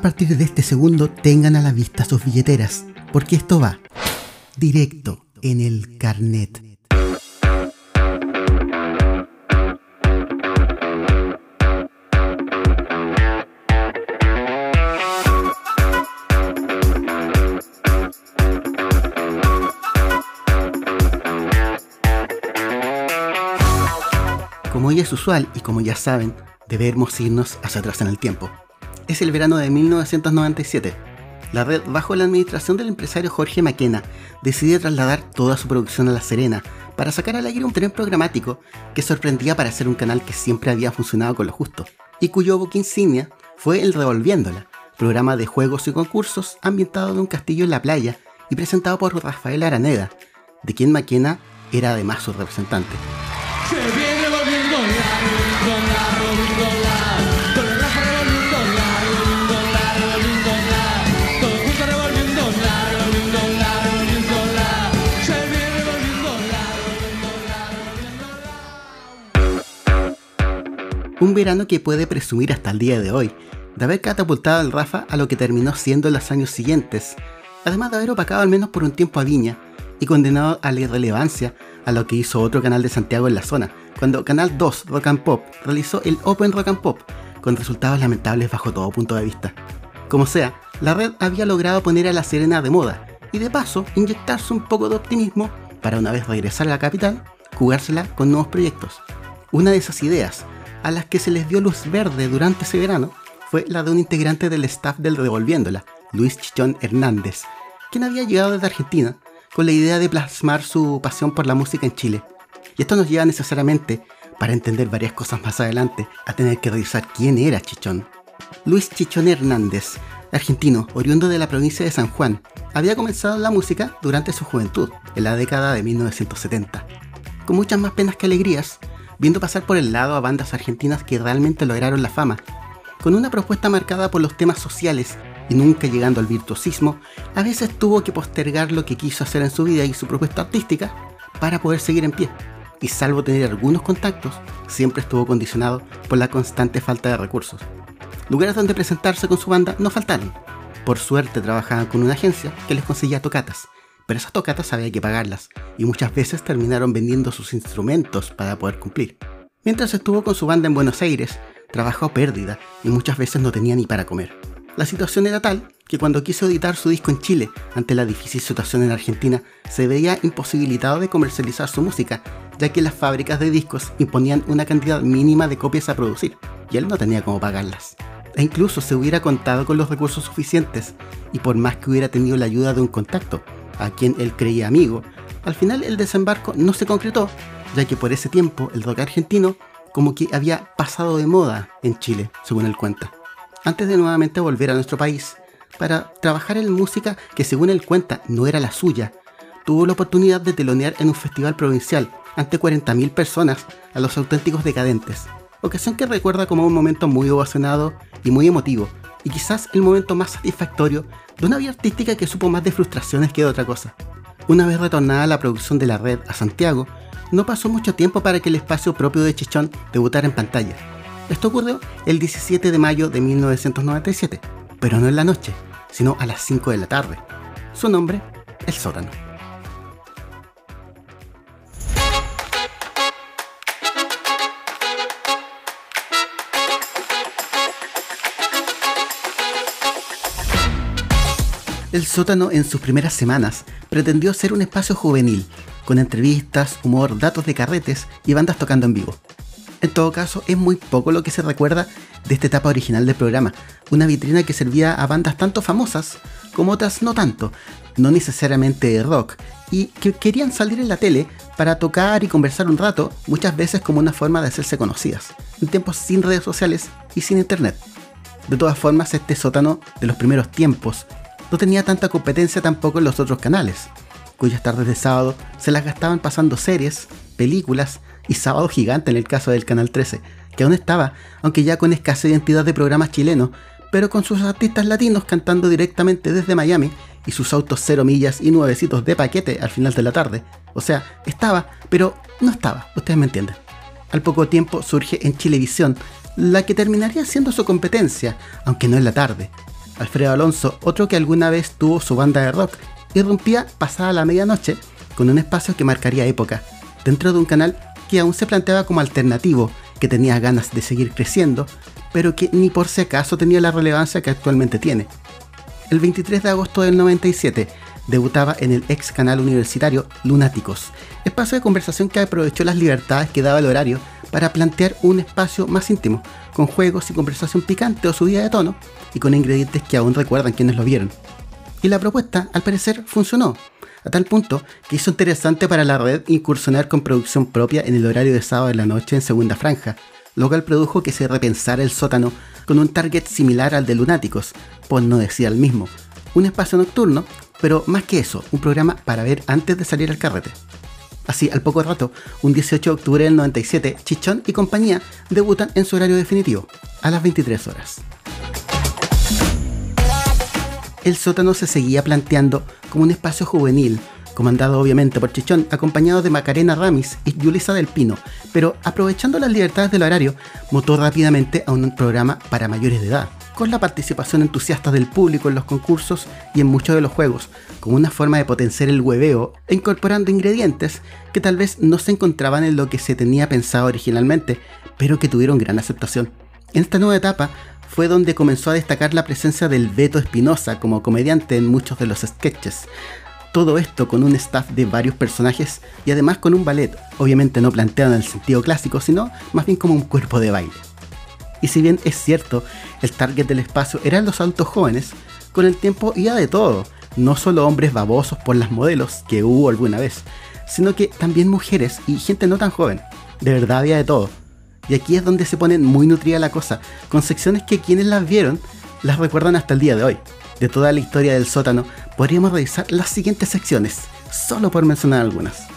A partir de este segundo, tengan a la vista sus billeteras, porque esto va directo en el carnet. Como hoy es usual y como ya saben, debemos irnos hacia atrás en el tiempo. Es el verano de 1997. La red, bajo la administración del empresario Jorge Maquena, decide trasladar toda su producción a La Serena para sacar al aire un tren programático que sorprendía para ser un canal que siempre había funcionado con lo justo y cuyo book insignia fue el Revolviéndola, programa de juegos y concursos ambientado en un castillo en la playa y presentado por Rafael Araneda, de quien Maquena era además su representante. Un verano que puede presumir hasta el día de hoy de haber catapultado al Rafa a lo que terminó siendo en los años siguientes, además de haber opacado al menos por un tiempo a Viña y condenado a la irrelevancia a lo que hizo otro canal de Santiago en la zona, cuando Canal 2 Rock and Pop realizó el Open Rock and Pop, con resultados lamentables bajo todo punto de vista. Como sea, la red había logrado poner a La Serena de moda y de paso inyectarse un poco de optimismo para una vez regresar a la capital, jugársela con nuevos proyectos. Una de esas ideas a las que se les dio luz verde durante ese verano fue la de un integrante del staff del Revolviéndola, Luis Chichón Hernández, quien había llegado desde Argentina con la idea de plasmar su pasión por la música en Chile. Y esto nos lleva necesariamente, para entender varias cosas más adelante, a tener que revisar quién era Chichón. Luis Chichón Hernández, argentino, oriundo de la provincia de San Juan, había comenzado la música durante su juventud, en la década de 1970. Con muchas más penas que alegrías, viendo pasar por el lado a bandas argentinas que realmente lograron la fama, con una propuesta marcada por los temas sociales y nunca llegando al virtuosismo, a veces tuvo que postergar lo que quiso hacer en su vida y su propuesta artística para poder seguir en pie. Y salvo tener algunos contactos, siempre estuvo condicionado por la constante falta de recursos. Lugares donde presentarse con su banda no faltaron. Por suerte trabajaban con una agencia que les conseguía tocatas, pero esas tocatas había que pagarlas, y muchas veces terminaron vendiendo sus instrumentos para poder cumplir. Mientras estuvo con su banda en Buenos Aires, trabajó a pérdida y muchas veces no tenía ni para comer. La situación era tal que cuando quiso editar su disco en Chile, ante la difícil situación en Argentina, se veía imposibilitado de comercializar su música, ya que las fábricas de discos imponían una cantidad mínima de copias a producir, y él no tenía cómo pagarlas. E incluso se hubiera contado con los recursos suficientes, y por más que hubiera tenido la ayuda de un contacto, a quien él creía amigo, al final el desembarco no se concretó, ya que por ese tiempo el rock argentino como que había pasado de moda en Chile, según él cuenta. Antes de nuevamente volver a nuestro país, para trabajar en música que según él cuenta no era la suya, tuvo la oportunidad de telonear en un festival provincial ante 40.000 personas a los auténticos decadentes, ocasión que recuerda como un momento muy ovacionado y muy emotivo, y quizás el momento más satisfactorio de una vida artística que supo más de frustraciones que de otra cosa. Una vez retornada la producción de la red a Santiago, no pasó mucho tiempo para que el espacio propio de Chichón debutara en pantalla. Esto ocurrió el 17 de mayo de 1997, pero no en la noche, sino a las 5 de la tarde. Su nombre, El Sótano. El sótano en sus primeras semanas pretendió ser un espacio juvenil, con entrevistas, humor, datos de carretes y bandas tocando en vivo. En todo caso, es muy poco lo que se recuerda de esta etapa original del programa, una vitrina que servía a bandas tanto famosas como otras no tanto, no necesariamente rock, y que querían salir en la tele para tocar y conversar un rato, muchas veces como una forma de hacerse conocidas, en tiempos sin redes sociales y sin internet. De todas formas, este sótano de los primeros tiempos no tenía tanta competencia tampoco en los otros canales, cuyas tardes de sábado se las gastaban pasando series, películas y Sábado Gigante en el caso del Canal 13, que aún estaba, aunque ya con escasa identidad de programas chilenos, pero con sus artistas latinos cantando directamente desde Miami y sus autos cero millas y nuevecitos de paquete al final de la tarde. O sea, estaba, pero no estaba, ustedes me entienden. Al poco tiempo surge en Chilevisión, la que terminaría siendo su competencia, aunque no en la tarde, Alfredo Alonso, otro que alguna vez tuvo su banda de rock, irrumpía pasada la medianoche con un espacio que marcaría época, dentro de un canal que aún se planteaba como alternativo, que tenía ganas de seguir creciendo, pero que ni por si acaso tenía la relevancia que actualmente tiene. El 23 de agosto del 97 debutaba en el ex canal universitario Lunáticos, espacio de conversación que aprovechó las libertades que daba el horario para plantear un espacio más íntimo, con juegos y conversación picante o subida de tono, y con ingredientes que aún recuerdan quienes lo vieron. Y la propuesta, al parecer, funcionó, a tal punto que hizo interesante para la red incursionar con producción propia en el horario de sábado de la noche en segunda franja, lo cual produjo que se repensara el sótano con un target similar al de Lunáticos, pues no decía el mismo, un espacio nocturno, pero más que eso, un programa para ver antes de salir al carrete. Así, al poco rato, un 18 de octubre del 97, Chichón y compañía debutan en su horario definitivo, a las 23 horas. El sótano se seguía planteando como un espacio juvenil, comandado obviamente por Chichón, acompañado de Macarena Ramis y Yulisa del Pino, pero aprovechando las libertades del horario, mutó rápidamente a un programa para mayores de edad, con la participación entusiasta del público en los concursos y en muchos de los juegos, como una forma de potenciar el hueveo e incorporando ingredientes que tal vez no se encontraban en lo que se tenía pensado originalmente, pero que tuvieron gran aceptación. En esta nueva etapa fue donde comenzó a destacar la presencia del Beto Espinosa como comediante en muchos de los sketches. Todo esto con un staff de varios personajes y además con un ballet, obviamente no planteado en el sentido clásico, sino más bien como un cuerpo de baile. Y si bien es cierto, el target del espacio eran los altos jóvenes, con el tiempo iba de todo, no solo hombres babosos por las modelos, que hubo alguna vez, sino que también mujeres y gente no tan joven. De verdad había de todo. Y aquí es donde se pone muy nutrida la cosa, con secciones que quienes las vieron las recuerdan hasta el día de hoy. De toda la historia del sótano, podríamos revisar las siguientes secciones, solo por mencionar algunas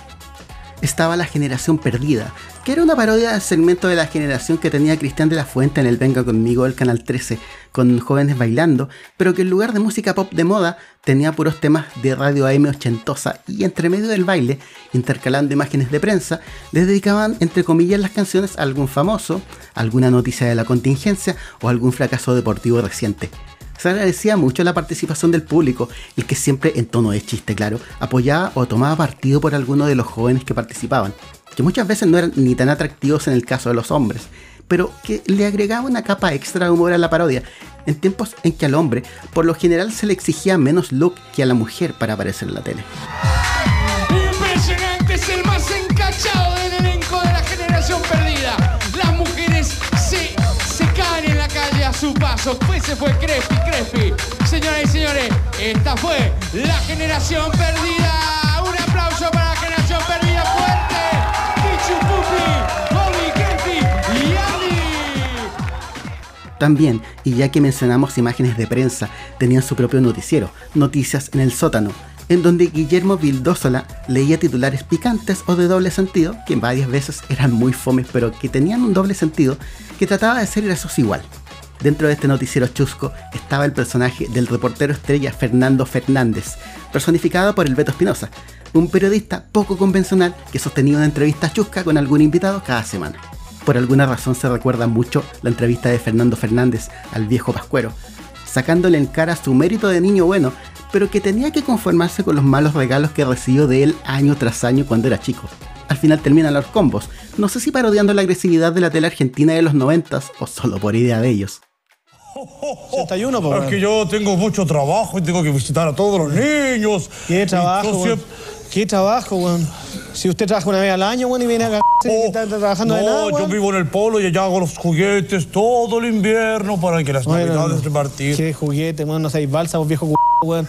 estaba La Generación Perdida, que era una parodia del segmento de la generación que tenía Cristian de la Fuente en el Venga conmigo del Canal 13, con jóvenes bailando, pero que en lugar de música pop de moda tenía puros temas de radio AM ochentosa y entre medio del baile, intercalando imágenes de prensa, les dedicaban entre comillas las canciones a algún famoso, alguna noticia de la contingencia o algún fracaso deportivo reciente se agradecía mucho la participación del público, el que siempre, en tono de chiste, claro, apoyaba o tomaba partido por alguno de los jóvenes que participaban, que muchas veces no eran ni tan atractivos en el caso de los hombres, pero que le agregaba una capa extra de humor a la parodia, en tiempos en que al hombre, por lo general, se le exigía menos look que a la mujer para aparecer en la tele. Impresionante, es el más encachado del elenco de la generación perdida. Su paso. Pues se fue Crespi, Crespi. Señoras y señores, esta fue la generación perdida. Un aplauso para la generación perdida fuerte. Pichu Pupi, Bobby, Crespi y Ali. También, y ya que mencionamos imágenes de prensa, tenían su propio noticiero, Noticias en el sótano en donde Guillermo Vildósola leía titulares picantes o de doble sentido, que varias veces eran muy fomes, pero que tenían un doble sentido, que trataba de ser gracioso igual. Dentro de este noticiero chusco estaba el personaje del reportero estrella Fernando Fernández, personificado por el Beto Espinosa, un periodista poco convencional que sostenía una entrevista chusca con algún invitado cada semana. Por alguna razón se recuerda mucho la entrevista de Fernando Fernández al viejo Pascuero, sacándole en cara su mérito de niño bueno, pero que tenía que conformarse con los malos regalos que recibió de él año tras año cuando era chico. Al final terminan los combos, no sé si parodiando la agresividad de la tele argentina de los noventas o solo por idea de ellos. 61, Es que yo tengo mucho trabajo y tengo que visitar a todos los niños. ¿Qué trabajo, ¿Qué trabajo, weón? Si usted trabaja una vez al año, weón, y viene a oh, está trabajando de nada, No, yo vivo en el polo y allá hago los juguetes todo el invierno para que las navidades repartir. ¿Qué juguete, weón? No seáis balsa, vos viejo weón.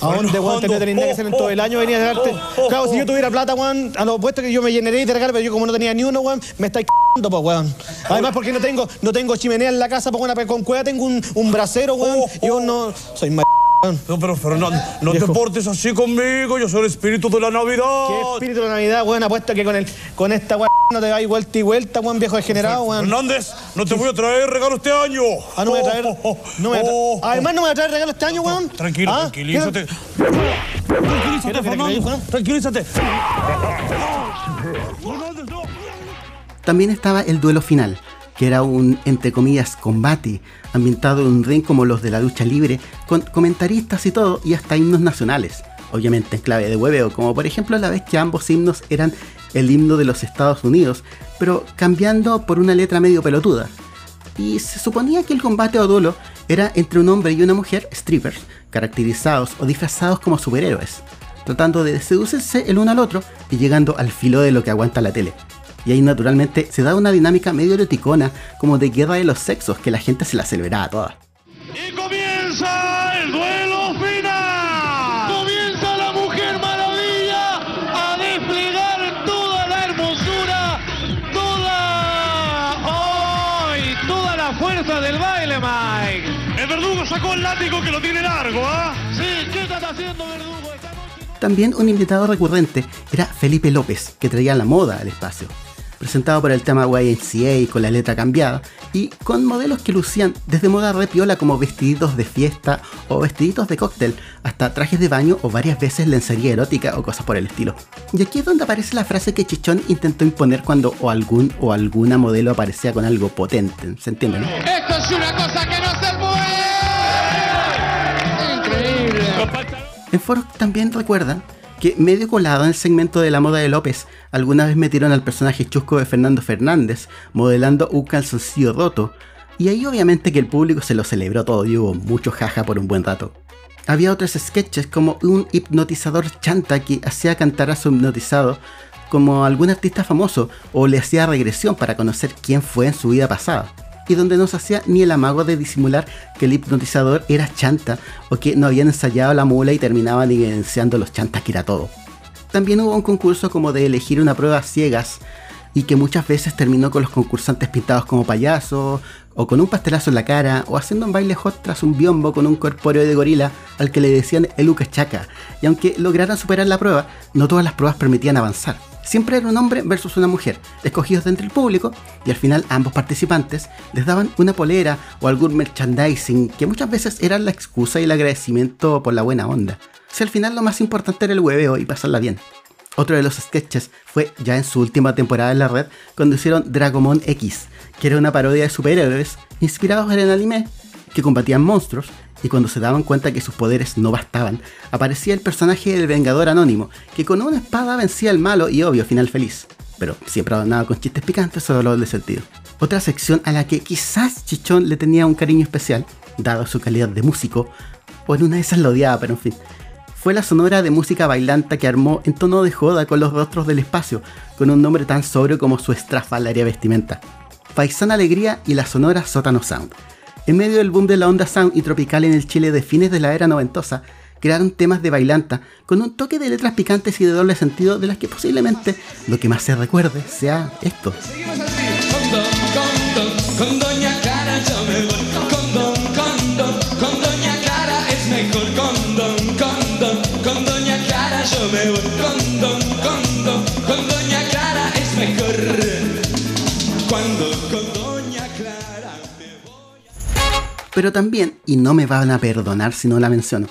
¿A dónde, weón, te tendría que hacer en todo el año? Venía a darte. Claro, si yo tuviera plata, weón, a lo opuesto que yo me llenaría de regalos, pero yo como no tenía ni uno, weón, me estáis cagando, pues, weón. Además, porque no tengo, no tengo chimenea en la casa, pues, weón, con cueva tengo un, un brasero, weón, yo no. Soy más. No, pero Fernando, no te portes así conmigo, yo soy el espíritu de la Navidad. ¿Qué espíritu de la Navidad, weón? Apuesto que con, el, con esta weón no te vais vuelta y vuelta, weón, viejo degenerado, weón. Fernández, no te voy a traer regalo este año. Ah, no me voy a traer. No me oh, Además, no me voy a traer regalo este año, weón. Tranquilo, ¿Ah? tranquilízate. Tranquilízate, Fernando. Tranquilízate. También estaba el duelo final, que era un, entre comillas, combate, ambientado en un ring como los de la lucha libre, con comentaristas y todo, y hasta himnos nacionales, obviamente en clave de hueveo, como por ejemplo la vez que ambos himnos eran el himno de los Estados Unidos, pero cambiando por una letra medio pelotuda. Y se suponía que el combate o duelo era entre un hombre y una mujer, strippers, caracterizados o disfrazados como superhéroes, tratando de seducirse el uno al otro y llegando al filo de lo que aguanta la tele. Y ahí naturalmente se da una dinámica medio eroticona, como de guerra de los sexos, que la gente se la celebraba toda. Y comienza el duelo final. Comienza la Mujer Maravilla a desplegar toda la hermosura, toda, hoy, toda la fuerza del baile, Mike. El verdugo sacó el látigo que lo tiene largo, ¿ah? Sí, ¿qué estás haciendo, verdugo? Esta noche... También un invitado recurrente era Felipe López, que traía la moda al espacio presentado por el tema YMCA con la letra cambiada y con modelos que lucían desde moda repiola como vestiditos de fiesta o vestiditos de cóctel hasta trajes de baño o varias veces lencería erótica o cosas por el estilo. Y aquí es donde aparece la frase que Chichón intentó imponer cuando o algún o alguna modelo aparecía con algo potente, ¿se entiende? No? Esto es una cosa que no se puede. Increíble. En foros también recuerdan que medio colado en el segmento de la moda de López, alguna vez metieron al personaje chusco de Fernando Fernández, modelando un calzoncillo roto, y ahí obviamente que el público se lo celebró todo y hubo mucho jaja por un buen rato. Había otros sketches como un hipnotizador chanta que hacía cantar a su hipnotizado como algún artista famoso o le hacía regresión para conocer quién fue en su vida pasada y donde no se hacía ni el amago de disimular que el hipnotizador era chanta o que no habían ensayado la mula y terminaban evidenciando los chantas que era todo. También hubo un concurso como de elegir una prueba ciegas y que muchas veces terminó con los concursantes pintados como payasos, o con un pastelazo en la cara, o haciendo un baile hot tras un biombo con un corpóreo de gorila al que le decían el Chaca. Y aunque lograran superar la prueba, no todas las pruebas permitían avanzar. Siempre era un hombre versus una mujer, escogidos entre el público, y al final ambos participantes les daban una polera o algún merchandising que muchas veces era la excusa y el agradecimiento por la buena onda. Si al final lo más importante era el hueveo y pasarla bien. Otro de los sketches fue ya en su última temporada en la red cuando hicieron Dragomon X, que era una parodia de superhéroes inspirados en el anime que combatían monstruos y cuando se daban cuenta que sus poderes no bastaban, aparecía el personaje del Vengador Anónimo, que con una espada vencía al malo y obvio final feliz. Pero siempre adornado con chistes picantes solo dolor de sentido. Otra sección a la que quizás Chichón le tenía un cariño especial, dado su calidad de músico, o en una de esas lo odiaba, pero en fin, fue la sonora de música bailanta que armó en tono de joda con los rostros del espacio, con un nombre tan sobrio como su estrafalaria vestimenta. Paisana Alegría y la sonora Sótano Sound. En medio del boom de la onda sound y tropical en el Chile de fines de la era noventosa, crearon temas de bailanta con un toque de letras picantes y de doble sentido de las que posiblemente lo que más se recuerde sea esto. Seguimos. Pero también, y no me van a perdonar si no la menciono,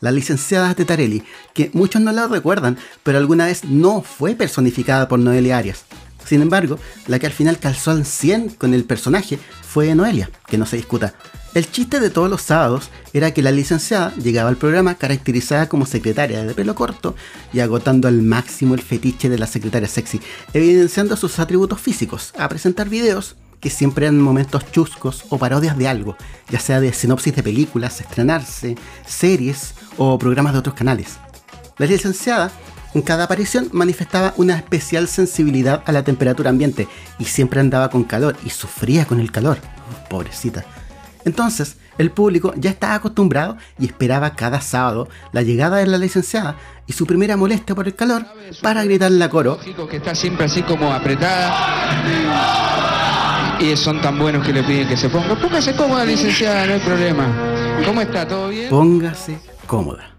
la licenciada Tetarelli, que muchos no la recuerdan, pero alguna vez no fue personificada por Noelia Arias. Sin embargo, la que al final calzó al 100 con el personaje fue Noelia, que no se discuta. El chiste de todos los sábados era que la licenciada llegaba al programa caracterizada como secretaria de pelo corto y agotando al máximo el fetiche de la secretaria sexy, evidenciando sus atributos físicos, a presentar videos que siempre eran momentos chuscos o parodias de algo, ya sea de sinopsis de películas, estrenarse, series o programas de otros canales. La licenciada en cada aparición manifestaba una especial sensibilidad a la temperatura ambiente y siempre andaba con calor y sufría con el calor. Pobrecita. Entonces, el público ya estaba acostumbrado y esperaba cada sábado la llegada de la licenciada y su primera molestia por el calor para gritarle a coro que está siempre así como apretada. Y son tan buenos que le piden que se ponga. Póngase cómoda, licenciada, no hay problema. ¿Cómo está? ¿Todo bien? póngase cómoda.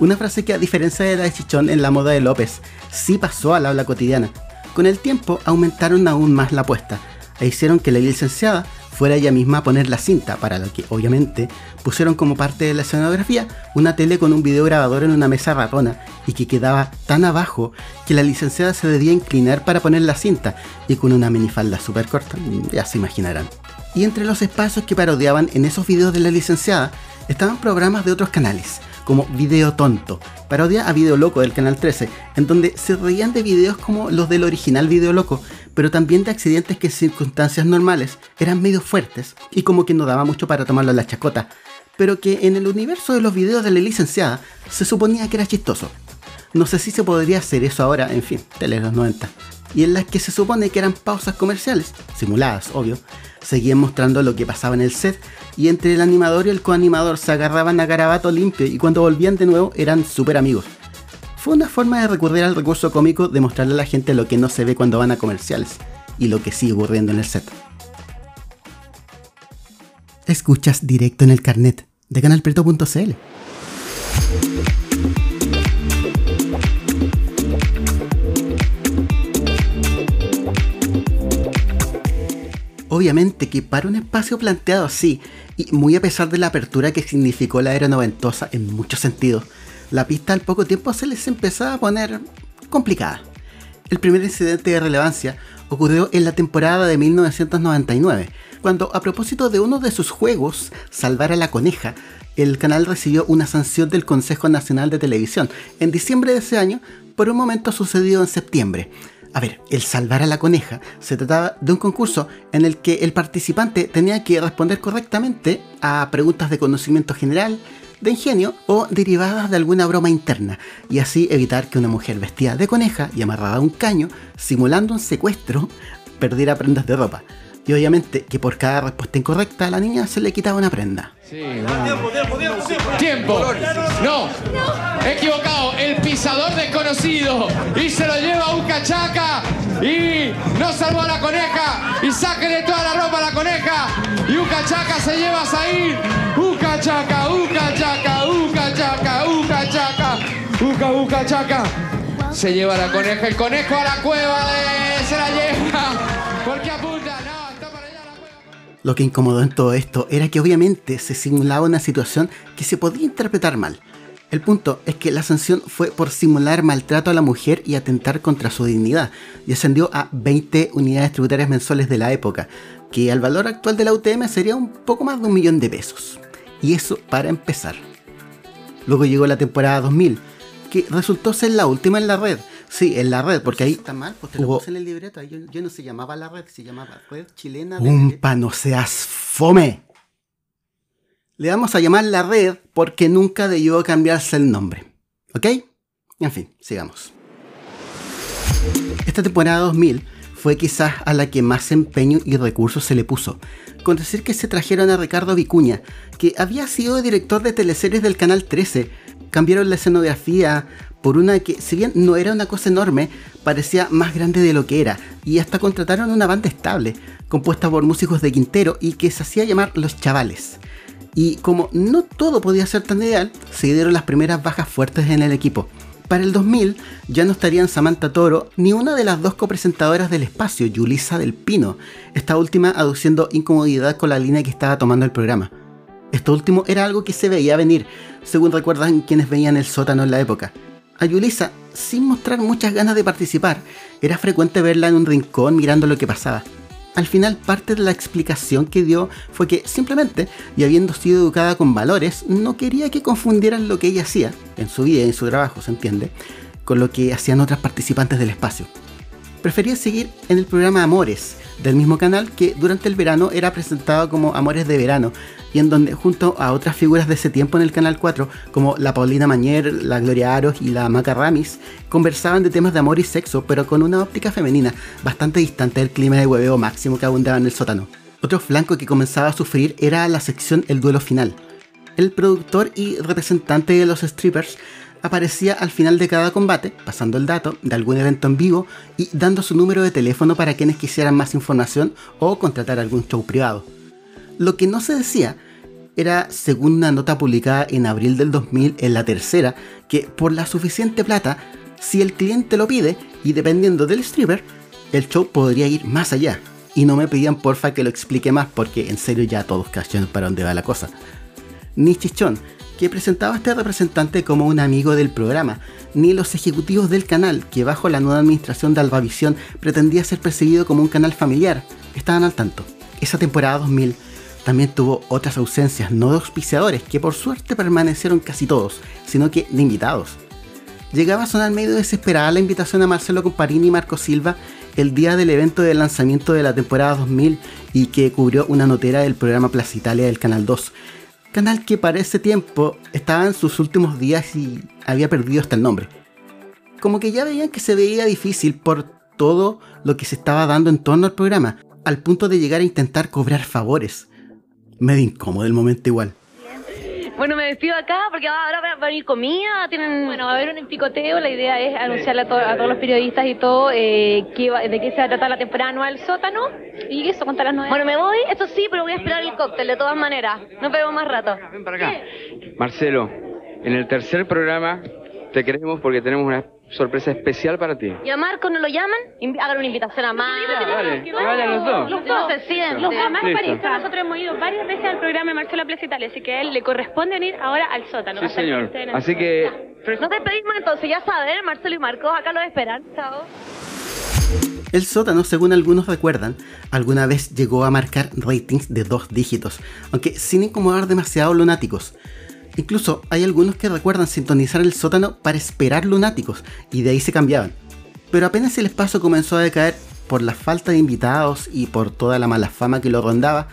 Una frase que a diferencia de la de Chichón en la moda de López, sí pasó al habla cotidiana. Con el tiempo aumentaron aún más la apuesta e hicieron que la licenciada fuera ella misma a poner la cinta, para lo que obviamente pusieron como parte de la escenografía una tele con un videograbador en una mesa ratona y que quedaba tan abajo que la licenciada se debía inclinar para poner la cinta y con una minifalda súper corta, ya se imaginarán. Y entre los espacios que parodiaban en esos videos de la licenciada estaban programas de otros canales, como Video Tonto, parodia a Video Loco del Canal 13, en donde se reían de videos como los del original Video Loco, pero también de accidentes que en circunstancias normales eran medio fuertes y como que no daba mucho para tomarlo en la chacota, pero que en el universo de los videos de la licenciada se suponía que era chistoso. No sé si se podría hacer eso ahora, en fin, tele los 90. Y en las que se supone que eran pausas comerciales, simuladas, obvio, seguían mostrando lo que pasaba en el set y entre el animador y el coanimador se agarraban a garabato limpio y cuando volvían de nuevo eran súper amigos. Fue una forma de recurrir al recurso cómico de mostrarle a la gente lo que no se ve cuando van a comerciales y lo que sigue ocurriendo en el set. Escuchas directo en el carnet de canalpreto.cl. Obviamente que para un espacio planteado así, y muy a pesar de la apertura que significó la era noventosa en muchos sentidos, la pista al poco tiempo se les empezaba a poner complicada. El primer incidente de relevancia ocurrió en la temporada de 1999, cuando a propósito de uno de sus juegos, Salvar a la Coneja, el canal recibió una sanción del Consejo Nacional de Televisión en diciembre de ese año por un momento sucedido en septiembre, a ver, el salvar a la coneja se trataba de un concurso en el que el participante tenía que responder correctamente a preguntas de conocimiento general, de ingenio o derivadas de alguna broma interna, y así evitar que una mujer vestida de coneja y amarrada a un caño, simulando un secuestro, perdiera prendas de ropa. Y obviamente que por cada respuesta incorrecta a la niña se le quitaba una prenda. Sí, tiempo, tiempo, tiempo, tiempo. No, equivocado. El pisador desconocido. Y se lo lleva a un cachaca. Y no salvó a la coneja. Y sáquenle toda la ropa a la coneja. Y un cachaca se lleva a Zair. Un cachaca, un cachaca, un cachaca, un cachaca. Uca, un cachaca. Se lleva a la coneja. El conejo a la cueva de... se la lleva. Porque. No. Lo que incomodó en todo esto era que obviamente se simulaba una situación que se podía interpretar mal. El punto es que la sanción fue por simular maltrato a la mujer y atentar contra su dignidad, y ascendió a 20 unidades tributarias mensuales de la época, que al valor actual de la UTM sería un poco más de un millón de pesos. Y eso para empezar. Luego llegó la temporada 2000, que resultó ser la última en la red, Sí, en la red, porque ahí está mal, pues te lo puse en el libreto. Yo, yo, no se llamaba la red, se llamaba Red Chilena. ¡Umpa, no seas fome! Le vamos a llamar la red porque nunca debió cambiarse el nombre. ¿Ok? En fin, sigamos. Esta temporada 2000 fue quizás a la que más empeño y recursos se le puso, con decir que se trajeron a Ricardo Vicuña, que había sido director de teleseries del Canal 13, cambiaron la escenografía, por una que, si bien no era una cosa enorme, parecía más grande de lo que era, y hasta contrataron una banda estable, compuesta por músicos de Quintero y que se hacía llamar Los Chavales. Y como no todo podía ser tan ideal, se dieron las primeras bajas fuertes en el equipo. Para el 2000 ya no estarían Samantha Toro ni una de las dos copresentadoras del espacio, Yulisa del Pino, esta última aduciendo incomodidad con la línea que estaba tomando el programa. Esto último era algo que se veía venir, según recuerdan quienes veían el sótano en la época. A Yulisa, sin mostrar muchas ganas de participar, era frecuente verla en un rincón mirando lo que pasaba. Al final, parte de la explicación que dio fue que simplemente, y habiendo sido educada con valores, no quería que confundieran lo que ella hacía, en su vida y en su trabajo, se entiende, con lo que hacían otras participantes del espacio. Prefería seguir en el programa Amores, del mismo canal que durante el verano era presentado como Amores de Verano y en donde junto a otras figuras de ese tiempo en el Canal 4 como la Paulina Mañer, la Gloria Aros y la Maca Ramis conversaban de temas de amor y sexo pero con una óptica femenina bastante distante del clima de hueveo máximo que abundaba en el sótano. Otro flanco que comenzaba a sufrir era la sección El Duelo Final. El productor y representante de los strippers aparecía al final de cada combate, pasando el dato de algún evento en vivo y dando su número de teléfono para quienes quisieran más información o contratar algún show privado. Lo que no se decía era, según una nota publicada en abril del 2000 en la tercera, que por la suficiente plata, si el cliente lo pide y dependiendo del stripper, el show podría ir más allá. y no me pedían porfa que lo explique más porque en serio ya todos cacharon para dónde va la cosa. Ni Chichón, que presentaba a este representante como un amigo del programa, ni los ejecutivos del canal, que bajo la nueva administración de Albavisión pretendía ser percibido como un canal familiar, estaban al tanto. Esa temporada 2000 también tuvo otras ausencias no de auspiciadores, que por suerte permanecieron casi todos, sino que de invitados. Llegaba a sonar medio desesperada la invitación a Marcelo Comparini y Marco Silva el día del evento de lanzamiento de la temporada 2000 y que cubrió una notera del programa Plaza Italia del Canal 2. Canal que para ese tiempo estaba en sus últimos días y había perdido hasta el nombre. Como que ya veían que se veía difícil por todo lo que se estaba dando en torno al programa, al punto de llegar a intentar cobrar favores. Medio incómodo el momento igual. Bueno, me despido acá porque ahora va a venir comida, tienen... Bueno, va a haber un picoteo, la idea es anunciarle a, to- a todos los periodistas y todo eh, qué va- de qué se va a tratar la temporada anual sótano y eso, contar las novedades. Bueno, me voy, eso sí, pero voy a esperar el cóctel de todas maneras. Nos vemos más rato. Ven para acá. Marcelo, en el tercer programa te queremos porque tenemos una sorpresa especial para ti. ¿Y a Marco no lo llaman? Invi- Hagan una invitación a Marco. Dale, que vayan los dos. Los dos se sienten. Los dos más. Nosotros hemos ido varias veces al programa de Marcelo Plaza Italia, así que a él le corresponde venir ahora al sótano. Sí, señor. Así que... Nos despedimos entonces, ya saben, Marcelo y Marco, acá los esperan. Chao. El sótano, según algunos recuerdan, alguna vez llegó a marcar ratings de dos dígitos, aunque sin incomodar demasiado lunáticos. Incluso hay algunos que recuerdan sintonizar el sótano para esperar lunáticos, y de ahí se cambiaban. Pero apenas el espacio comenzó a decaer por la falta de invitados y por toda la mala fama que lo rondaba,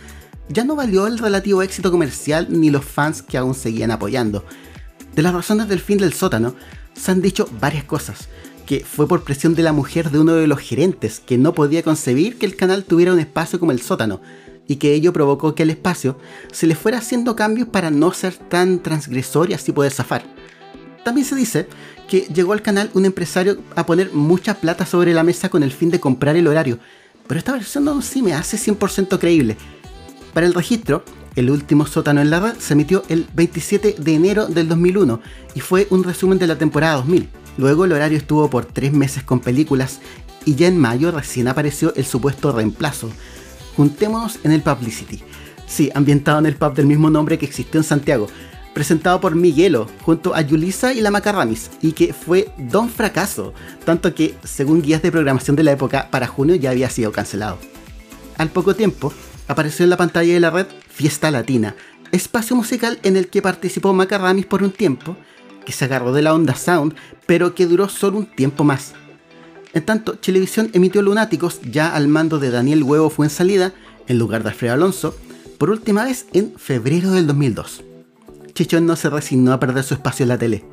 ya no valió el relativo éxito comercial ni los fans que aún seguían apoyando. De las razones del fin del sótano, se han dicho varias cosas, que fue por presión de la mujer de uno de los gerentes, que no podía concebir que el canal tuviera un espacio como el sótano, y que ello provocó que el espacio se le fuera haciendo cambios para no ser tan transgresor y así poder zafar. También se dice que llegó al canal un empresario a poner mucha plata sobre la mesa con el fin de comprar el horario, pero esta versión no sí me hace 100% creíble. Para el registro, el último sótano en la red se emitió el 27 de enero del 2001 y fue un resumen de la temporada 2000. Luego el horario estuvo por tres meses con películas y ya en mayo recién apareció el supuesto reemplazo. Juntémonos en el Publicity. Sí, ambientado en el pub del mismo nombre que existió en Santiago, presentado por Miguelo junto a Yulisa y la Macarramis, y que fue don fracaso, tanto que, según guías de programación de la época, para junio ya había sido cancelado. Al poco tiempo, apareció en la pantalla de la red Fiesta Latina, espacio musical en el que participó Macarramis por un tiempo, que se agarró de la onda sound, pero que duró solo un tiempo más. En tanto, Chilevisión emitió Lunáticos ya al mando de Daniel Huevo Fuensalida, en lugar de Alfredo Alonso, por última vez en febrero del 2002. Chichón no se resignó a perder su espacio en la tele.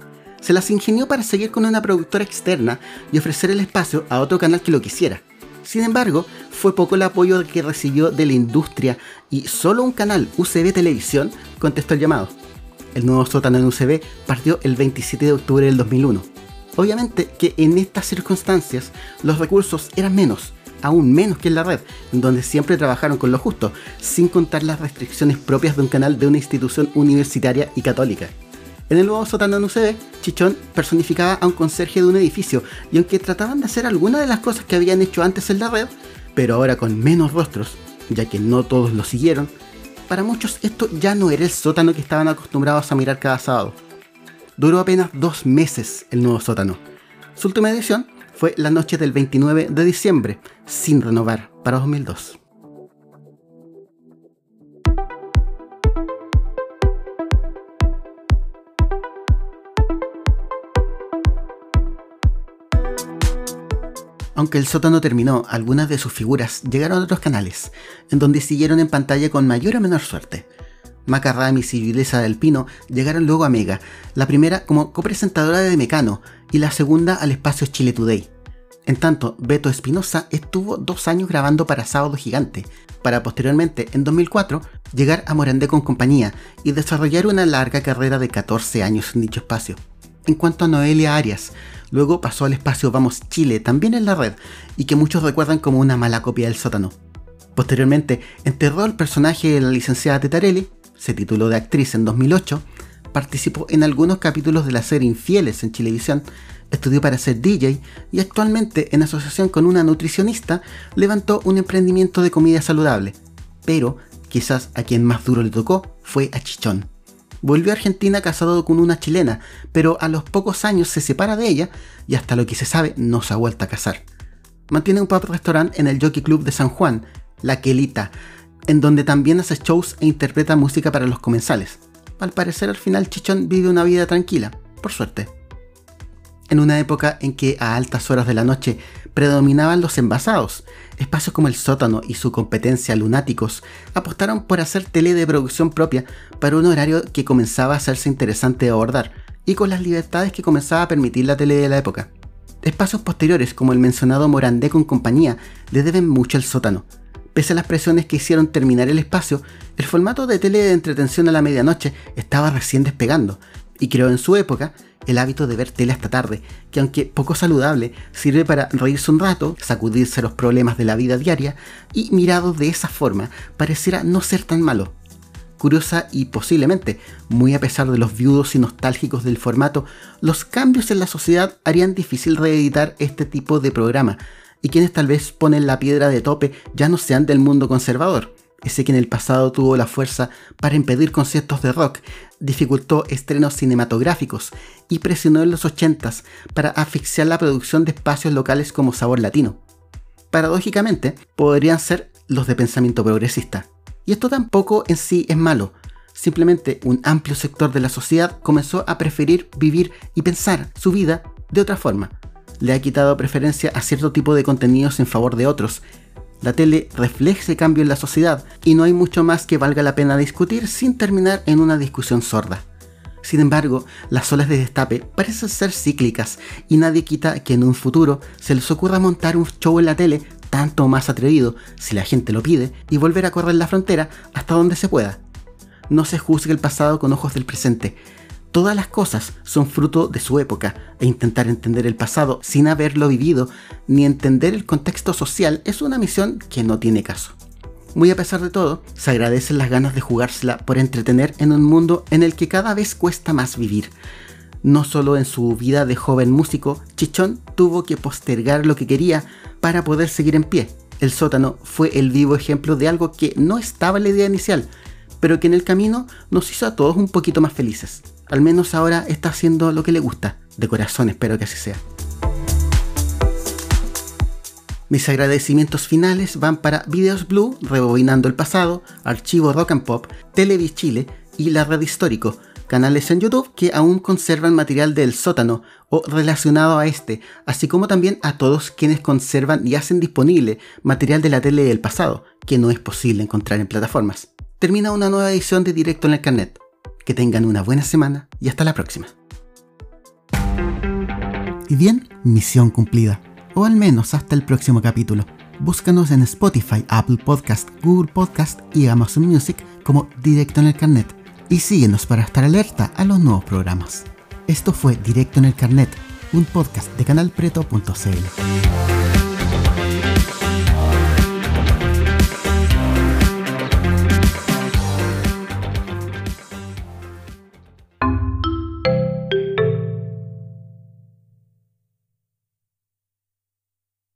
Se las ingenió para seguir con una productora externa y ofrecer el espacio a otro canal que lo quisiera. Sin embargo, fue poco el apoyo que recibió de la industria y solo un canal, UCB Televisión, contestó el llamado. El nuevo sótano en UCB partió el 27 de octubre del 2001. Obviamente que en estas circunstancias los recursos eran menos, aún menos que en la red, donde siempre trabajaron con lo justo, sin contar las restricciones propias de un canal de una institución universitaria y católica. En el nuevo sótano en UCB, Chichón personificaba a un conserje de un edificio, y aunque trataban de hacer algunas de las cosas que habían hecho antes en la red, pero ahora con menos rostros, ya que no todos lo siguieron, para muchos esto ya no era el sótano que estaban acostumbrados a mirar cada sábado. Duró apenas dos meses el nuevo sótano. Su última edición fue la noche del 29 de diciembre, sin renovar, para 2002. Aunque el sótano terminó, algunas de sus figuras llegaron a otros canales, en donde siguieron en pantalla con mayor o menor suerte. Maca Ramis y Yulisa del Pino llegaron luego a Mega, la primera como copresentadora de Mecano y la segunda al espacio Chile Today. En tanto, Beto Espinosa estuvo dos años grabando para Sábado Gigante, para posteriormente, en 2004, llegar a Morandé con compañía y desarrollar una larga carrera de 14 años en dicho espacio. En cuanto a Noelia Arias, luego pasó al espacio Vamos Chile, también en la red, y que muchos recuerdan como una mala copia del sótano. Posteriormente, enterró el personaje de la licenciada Tetarelli, se tituló de actriz en 2008, participó en algunos capítulos de la serie Infieles en Chilevisión estudió para ser DJ y actualmente, en asociación con una nutricionista, levantó un emprendimiento de comida saludable. Pero quizás a quien más duro le tocó fue a Chichón. Volvió a Argentina casado con una chilena, pero a los pocos años se separa de ella y hasta lo que se sabe no se ha vuelto a casar. Mantiene un pub restaurante en el Jockey Club de San Juan, La Quelita, en donde también hace shows e interpreta música para los comensales. Al parecer al final Chichón vive una vida tranquila, por suerte. En una época en que a altas horas de la noche predominaban los envasados, espacios como el sótano y su competencia lunáticos apostaron por hacer tele de producción propia para un horario que comenzaba a hacerse interesante de abordar y con las libertades que comenzaba a permitir la tele de la época. Espacios posteriores como el mencionado Morandé con compañía le deben mucho al sótano, Pese a las presiones que hicieron terminar el espacio, el formato de tele de entretención a la medianoche estaba recién despegando y creó en su época el hábito de ver tele hasta tarde, que aunque poco saludable, sirve para reírse un rato, sacudirse los problemas de la vida diaria y mirado de esa forma pareciera no ser tan malo. Curiosa y posiblemente, muy a pesar de los viudos y nostálgicos del formato, los cambios en la sociedad harían difícil reeditar este tipo de programa, y quienes tal vez ponen la piedra de tope ya no sean del mundo conservador. Ese que en el pasado tuvo la fuerza para impedir conciertos de rock, dificultó estrenos cinematográficos y presionó en los 80s para asfixiar la producción de espacios locales como Sabor Latino. Paradójicamente, podrían ser los de pensamiento progresista. Y esto tampoco en sí es malo, simplemente un amplio sector de la sociedad comenzó a preferir vivir y pensar su vida de otra forma, le ha quitado preferencia a cierto tipo de contenidos en favor de otros. La tele refleja ese cambio en la sociedad y no hay mucho más que valga la pena discutir sin terminar en una discusión sorda. Sin embargo, las olas de destape parecen ser cíclicas y nadie quita que en un futuro se les ocurra montar un show en la tele tanto más atrevido, si la gente lo pide, y volver a correr la frontera hasta donde se pueda. No se juzgue el pasado con ojos del presente, Todas las cosas son fruto de su época e intentar entender el pasado sin haberlo vivido ni entender el contexto social es una misión que no tiene caso. Muy a pesar de todo, se agradecen las ganas de jugársela por entretener en un mundo en el que cada vez cuesta más vivir. No solo en su vida de joven músico, Chichón tuvo que postergar lo que quería para poder seguir en pie. El sótano fue el vivo ejemplo de algo que no estaba en la idea inicial, pero que en el camino nos hizo a todos un poquito más felices. Al menos ahora está haciendo lo que le gusta. De corazón espero que así sea. Mis agradecimientos finales van para Videos Blue, Rebobinando el Pasado, Archivo Rock and Pop, Televis Chile y La Red Histórico, canales en YouTube que aún conservan material del sótano o relacionado a este, así como también a todos quienes conservan y hacen disponible material de la tele del pasado, que no es posible encontrar en plataformas. Termina una nueva edición de Directo en el Carnet. Que tengan una buena semana y hasta la próxima. Y bien, misión cumplida. O al menos hasta el próximo capítulo. Búscanos en Spotify, Apple Podcast, Google Podcast y Amazon Music como Directo en el Carnet. Y síguenos para estar alerta a los nuevos programas. Esto fue Directo en el Carnet, un podcast de canalpreto.cl.